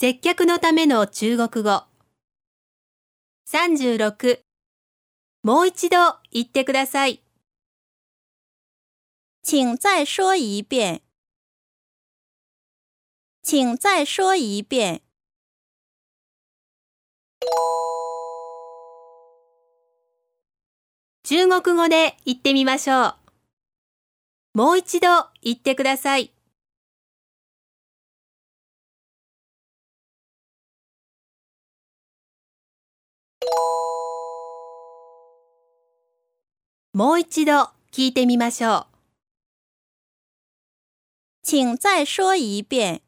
接客のための中国語。36もう一度言ってください。请再说一遍。请再说一遍。中国語で言ってみましょう。もう一度言ってください。もう一度聞いてみましょう。请再说一遍。